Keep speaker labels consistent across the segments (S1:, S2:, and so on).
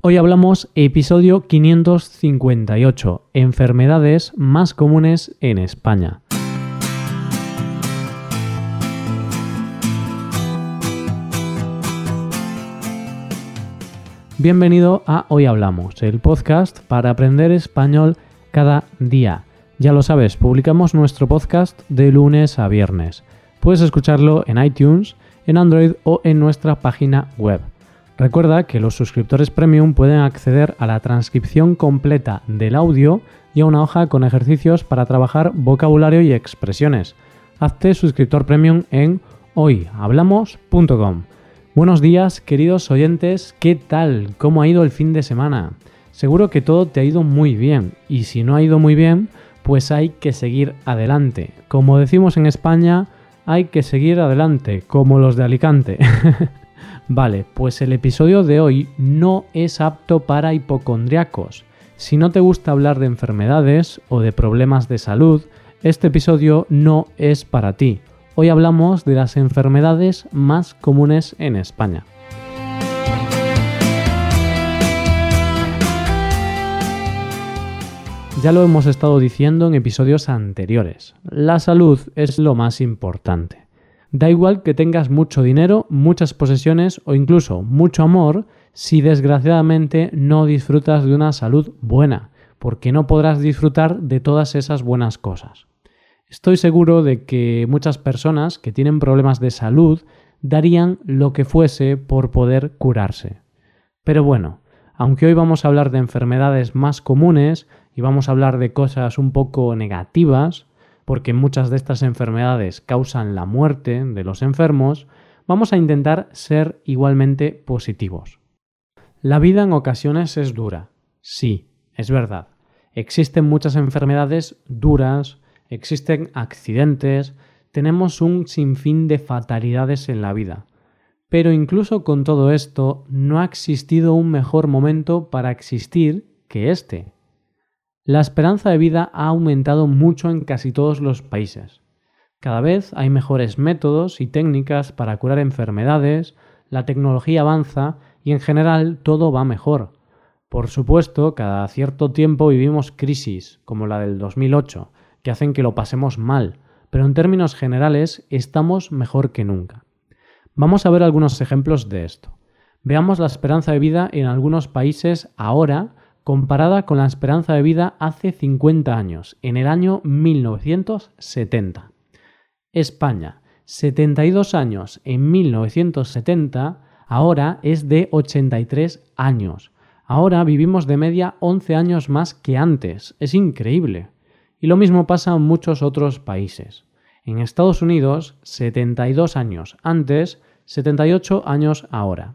S1: Hoy hablamos episodio 558, enfermedades más comunes en España. Bienvenido a Hoy Hablamos, el podcast para aprender español cada día. Ya lo sabes, publicamos nuestro podcast de lunes a viernes. Puedes escucharlo en iTunes, en Android o en nuestra página web. Recuerda que los suscriptores premium pueden acceder a la transcripción completa del audio y a una hoja con ejercicios para trabajar vocabulario y expresiones. Hazte suscriptor premium en hoyhablamos.com. Buenos días, queridos oyentes, ¿qué tal? ¿Cómo ha ido el fin de semana? Seguro que todo te ha ido muy bien y si no ha ido muy bien, pues hay que seguir adelante. Como decimos en España, hay que seguir adelante, como los de Alicante. Vale, pues el episodio de hoy no es apto para hipocondriacos. Si no te gusta hablar de enfermedades o de problemas de salud, este episodio no es para ti. Hoy hablamos de las enfermedades más comunes en España. Ya lo hemos estado diciendo en episodios anteriores. La salud es lo más importante. Da igual que tengas mucho dinero, muchas posesiones o incluso mucho amor si desgraciadamente no disfrutas de una salud buena, porque no podrás disfrutar de todas esas buenas cosas. Estoy seguro de que muchas personas que tienen problemas de salud darían lo que fuese por poder curarse. Pero bueno, aunque hoy vamos a hablar de enfermedades más comunes y vamos a hablar de cosas un poco negativas, porque muchas de estas enfermedades causan la muerte de los enfermos, vamos a intentar ser igualmente positivos. La vida en ocasiones es dura. Sí, es verdad. Existen muchas enfermedades duras, existen accidentes, tenemos un sinfín de fatalidades en la vida. Pero incluso con todo esto, no ha existido un mejor momento para existir que este. La esperanza de vida ha aumentado mucho en casi todos los países. Cada vez hay mejores métodos y técnicas para curar enfermedades, la tecnología avanza y en general todo va mejor. Por supuesto, cada cierto tiempo vivimos crisis, como la del 2008, que hacen que lo pasemos mal, pero en términos generales estamos mejor que nunca. Vamos a ver algunos ejemplos de esto. Veamos la esperanza de vida en algunos países ahora comparada con la esperanza de vida hace 50 años, en el año 1970. España, 72 años en 1970, ahora es de 83 años. Ahora vivimos de media 11 años más que antes. Es increíble. Y lo mismo pasa en muchos otros países. En Estados Unidos, 72 años antes, 78 años ahora.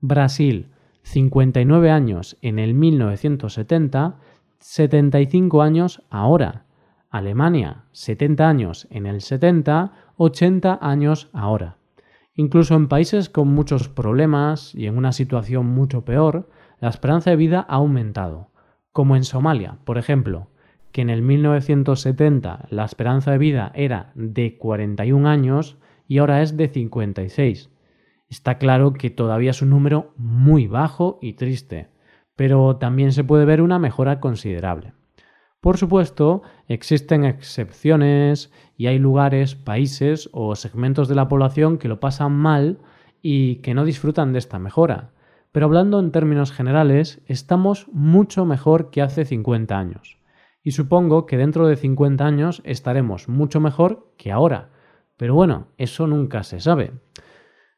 S1: Brasil, 59 años en el 1970, 75 años ahora. Alemania, 70 años en el 70, 80 años ahora. Incluso en países con muchos problemas y en una situación mucho peor, la esperanza de vida ha aumentado, como en Somalia, por ejemplo, que en el 1970 la esperanza de vida era de 41 años y ahora es de 56. Está claro que todavía es un número muy bajo y triste, pero también se puede ver una mejora considerable. Por supuesto, existen excepciones y hay lugares, países o segmentos de la población que lo pasan mal y que no disfrutan de esta mejora. Pero hablando en términos generales, estamos mucho mejor que hace 50 años. Y supongo que dentro de 50 años estaremos mucho mejor que ahora. Pero bueno, eso nunca se sabe.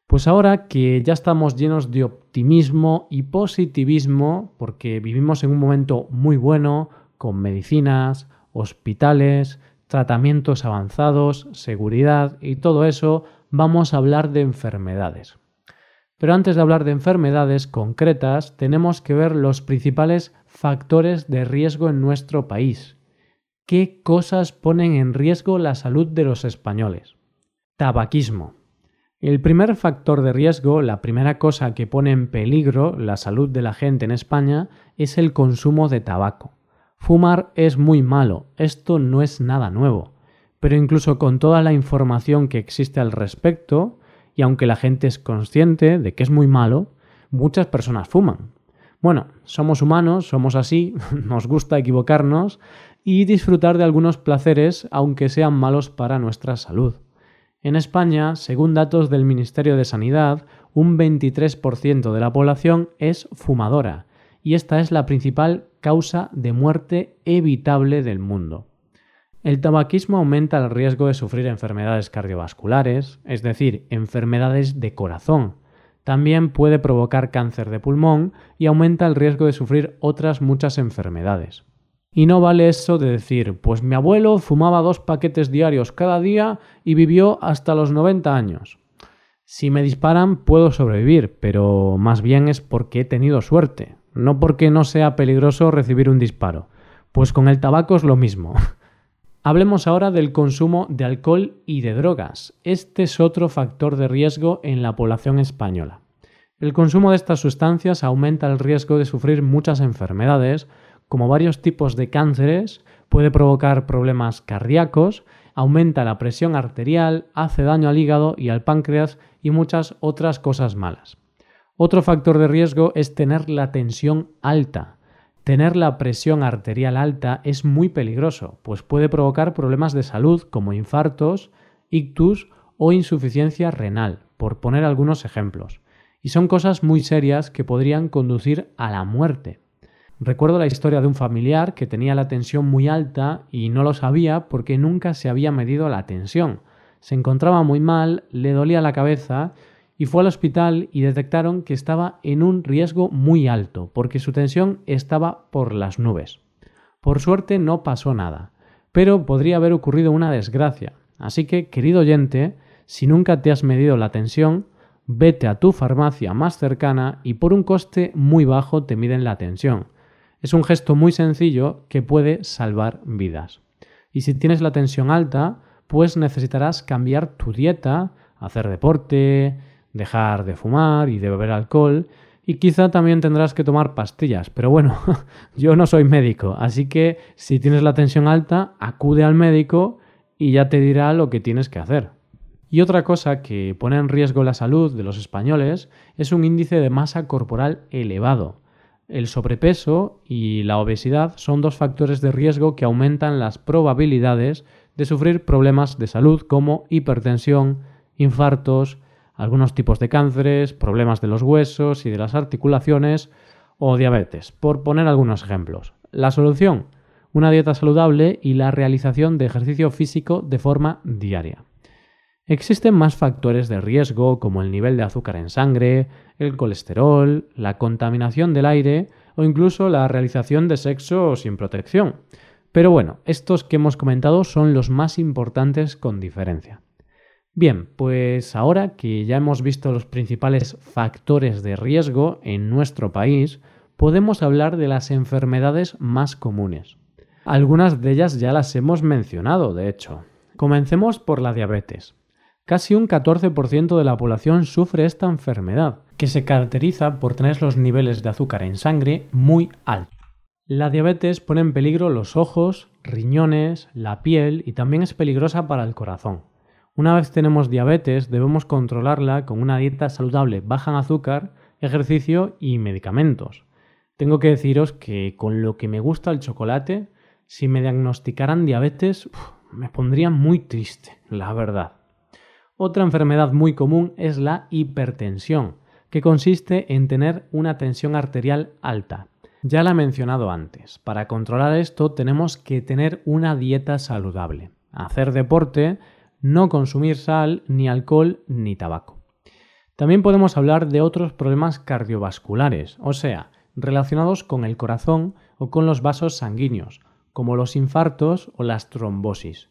S1: Pues ahora que ya estamos llenos de optimismo y positivismo, porque vivimos en un momento muy bueno, con medicinas, hospitales, tratamientos avanzados, seguridad y todo eso, vamos a hablar de enfermedades. Pero antes de hablar de enfermedades concretas, tenemos que ver los principales factores de riesgo en nuestro país. ¿Qué cosas ponen en riesgo la salud de los españoles? Tabaquismo. El primer factor de riesgo, la primera cosa que pone en peligro la salud de la gente en España, es el consumo de tabaco. Fumar es muy malo, esto no es nada nuevo, pero incluso con toda la información que existe al respecto, y aunque la gente es consciente de que es muy malo, muchas personas fuman. Bueno, somos humanos, somos así, nos gusta equivocarnos y disfrutar de algunos placeres aunque sean malos para nuestra salud. En España, según datos del Ministerio de Sanidad, un 23% de la población es fumadora y esta es la principal causa de muerte evitable del mundo. El tabaquismo aumenta el riesgo de sufrir enfermedades cardiovasculares, es decir, enfermedades de corazón, también puede provocar cáncer de pulmón y aumenta el riesgo de sufrir otras muchas enfermedades. Y no vale eso de decir, pues mi abuelo fumaba dos paquetes diarios cada día y vivió hasta los 90 años. Si me disparan puedo sobrevivir, pero más bien es porque he tenido suerte, no porque no sea peligroso recibir un disparo. Pues con el tabaco es lo mismo. Hablemos ahora del consumo de alcohol y de drogas. Este es otro factor de riesgo en la población española. El consumo de estas sustancias aumenta el riesgo de sufrir muchas enfermedades, como varios tipos de cánceres, puede provocar problemas cardíacos, aumenta la presión arterial, hace daño al hígado y al páncreas y muchas otras cosas malas. Otro factor de riesgo es tener la tensión alta. Tener la presión arterial alta es muy peligroso, pues puede provocar problemas de salud como infartos, ictus o insuficiencia renal, por poner algunos ejemplos. Y son cosas muy serias que podrían conducir a la muerte. Recuerdo la historia de un familiar que tenía la tensión muy alta y no lo sabía porque nunca se había medido la tensión. Se encontraba muy mal, le dolía la cabeza y fue al hospital y detectaron que estaba en un riesgo muy alto, porque su tensión estaba por las nubes. Por suerte no pasó nada, pero podría haber ocurrido una desgracia. Así que, querido oyente, si nunca te has medido la tensión, vete a tu farmacia más cercana y por un coste muy bajo te miden la tensión. Es un gesto muy sencillo que puede salvar vidas. Y si tienes la tensión alta, pues necesitarás cambiar tu dieta, hacer deporte, dejar de fumar y de beber alcohol y quizá también tendrás que tomar pastillas. Pero bueno, yo no soy médico, así que si tienes la tensión alta, acude al médico y ya te dirá lo que tienes que hacer. Y otra cosa que pone en riesgo la salud de los españoles es un índice de masa corporal elevado. El sobrepeso y la obesidad son dos factores de riesgo que aumentan las probabilidades de sufrir problemas de salud como hipertensión, infartos, algunos tipos de cánceres, problemas de los huesos y de las articulaciones o diabetes, por poner algunos ejemplos. La solución, una dieta saludable y la realización de ejercicio físico de forma diaria. Existen más factores de riesgo como el nivel de azúcar en sangre, el colesterol, la contaminación del aire o incluso la realización de sexo sin protección. Pero bueno, estos que hemos comentado son los más importantes con diferencia. Bien, pues ahora que ya hemos visto los principales factores de riesgo en nuestro país, podemos hablar de las enfermedades más comunes. Algunas de ellas ya las hemos mencionado, de hecho. Comencemos por la diabetes. Casi un 14% de la población sufre esta enfermedad, que se caracteriza por tener los niveles de azúcar en sangre muy altos. La diabetes pone en peligro los ojos, riñones, la piel y también es peligrosa para el corazón. Una vez tenemos diabetes, debemos controlarla con una dieta saludable baja en azúcar, ejercicio y medicamentos. Tengo que deciros que con lo que me gusta el chocolate, si me diagnosticaran diabetes, me pondría muy triste, la verdad. Otra enfermedad muy común es la hipertensión, que consiste en tener una tensión arterial alta. Ya la he mencionado antes. Para controlar esto tenemos que tener una dieta saludable, hacer deporte, no consumir sal, ni alcohol, ni tabaco. También podemos hablar de otros problemas cardiovasculares, o sea, relacionados con el corazón o con los vasos sanguíneos, como los infartos o las trombosis.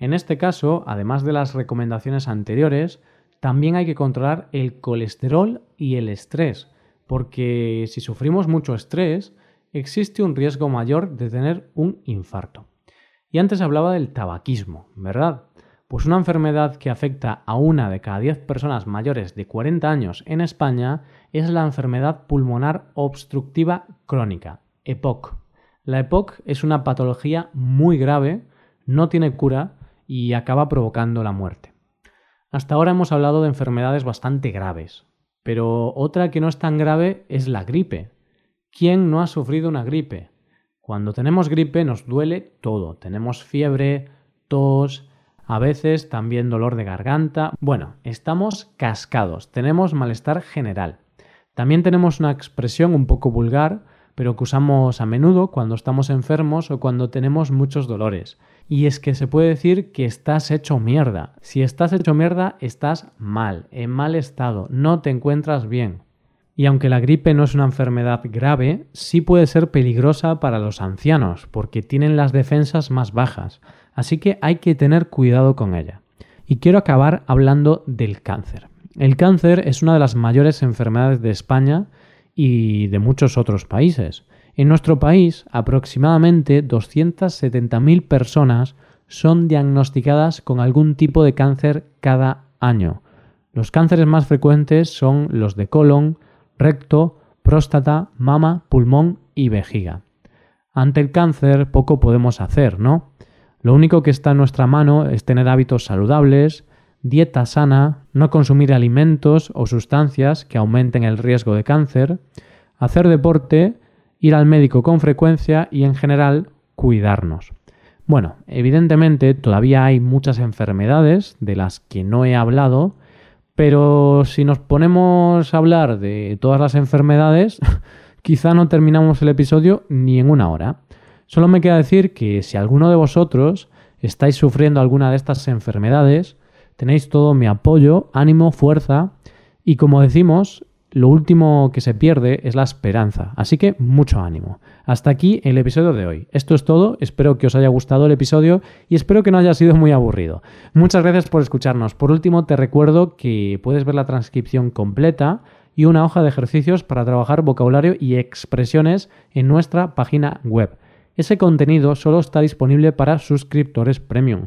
S1: En este caso, además de las recomendaciones anteriores, también hay que controlar el colesterol y el estrés, porque si sufrimos mucho estrés, existe un riesgo mayor de tener un infarto. Y antes hablaba del tabaquismo, ¿verdad? Pues una enfermedad que afecta a una de cada 10 personas mayores de 40 años en España es la enfermedad pulmonar obstructiva crónica, EPOC. La EPOC es una patología muy grave, no tiene cura y acaba provocando la muerte. Hasta ahora hemos hablado de enfermedades bastante graves, pero otra que no es tan grave es la gripe. ¿Quién no ha sufrido una gripe? Cuando tenemos gripe nos duele todo. Tenemos fiebre, tos, a veces también dolor de garganta. Bueno, estamos cascados, tenemos malestar general. También tenemos una expresión un poco vulgar, pero que usamos a menudo cuando estamos enfermos o cuando tenemos muchos dolores. Y es que se puede decir que estás hecho mierda. Si estás hecho mierda, estás mal, en mal estado, no te encuentras bien. Y aunque la gripe no es una enfermedad grave, sí puede ser peligrosa para los ancianos, porque tienen las defensas más bajas, así que hay que tener cuidado con ella. Y quiero acabar hablando del cáncer. El cáncer es una de las mayores enfermedades de España y de muchos otros países. En nuestro país, aproximadamente 270.000 personas son diagnosticadas con algún tipo de cáncer cada año. Los cánceres más frecuentes son los de colon, recto, próstata, mama, pulmón y vejiga. Ante el cáncer poco podemos hacer, ¿no? Lo único que está en nuestra mano es tener hábitos saludables, dieta sana, no consumir alimentos o sustancias que aumenten el riesgo de cáncer, hacer deporte ir al médico con frecuencia y en general cuidarnos. Bueno, evidentemente todavía hay muchas enfermedades de las que no he hablado, pero si nos ponemos a hablar de todas las enfermedades, quizá no terminamos el episodio ni en una hora. Solo me queda decir que si alguno de vosotros estáis sufriendo alguna de estas enfermedades, tenéis todo mi apoyo, ánimo, fuerza y como decimos, lo último que se pierde es la esperanza. Así que mucho ánimo. Hasta aquí el episodio de hoy. Esto es todo. Espero que os haya gustado el episodio y espero que no haya sido muy aburrido. Muchas gracias por escucharnos. Por último, te recuerdo que puedes ver la transcripción completa y una hoja de ejercicios para trabajar vocabulario y expresiones en nuestra página web. Ese contenido solo está disponible para suscriptores premium.